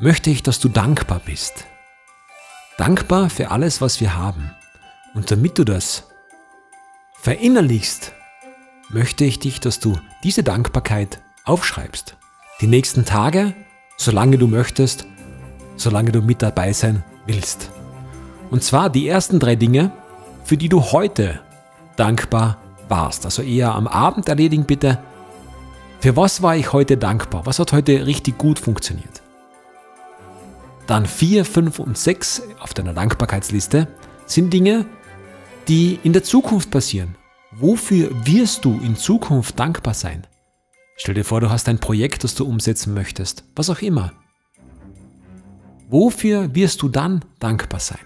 möchte ich, dass du dankbar bist. Dankbar für alles, was wir haben. Und damit du das verinnerlichst, möchte ich dich, dass du diese Dankbarkeit aufschreibst. Die nächsten Tage, solange du möchtest, solange du mit dabei sein willst. Und zwar die ersten drei Dinge, für die du heute dankbar warst. Also eher am Abend erledigen bitte. Für was war ich heute dankbar? Was hat heute richtig gut funktioniert? Dann 4, 5 und 6 auf deiner Dankbarkeitsliste sind Dinge, die in der Zukunft passieren. Wofür wirst du in Zukunft dankbar sein? Stell dir vor, du hast ein Projekt, das du umsetzen möchtest, was auch immer. Wofür wirst du dann dankbar sein?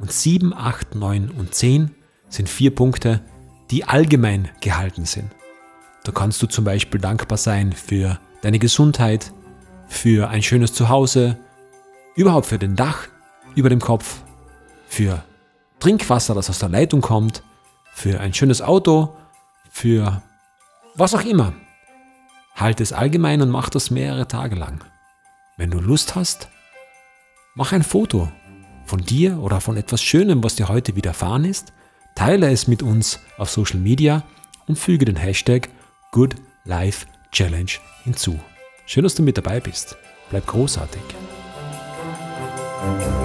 Und 7, 8, 9 und 10 sind vier Punkte, die allgemein gehalten sind. Da kannst du zum Beispiel dankbar sein für deine Gesundheit, für ein schönes Zuhause, überhaupt für den Dach über dem Kopf, für Trinkwasser, das aus der Leitung kommt, für ein schönes Auto, für was auch immer. Halt es allgemein und mach das mehrere Tage lang. Wenn du Lust hast, Mach ein Foto von dir oder von etwas Schönem, was dir heute widerfahren ist, teile es mit uns auf Social Media und füge den Hashtag Good Life Challenge hinzu. Schön, dass du mit dabei bist. Bleib großartig. Thank you.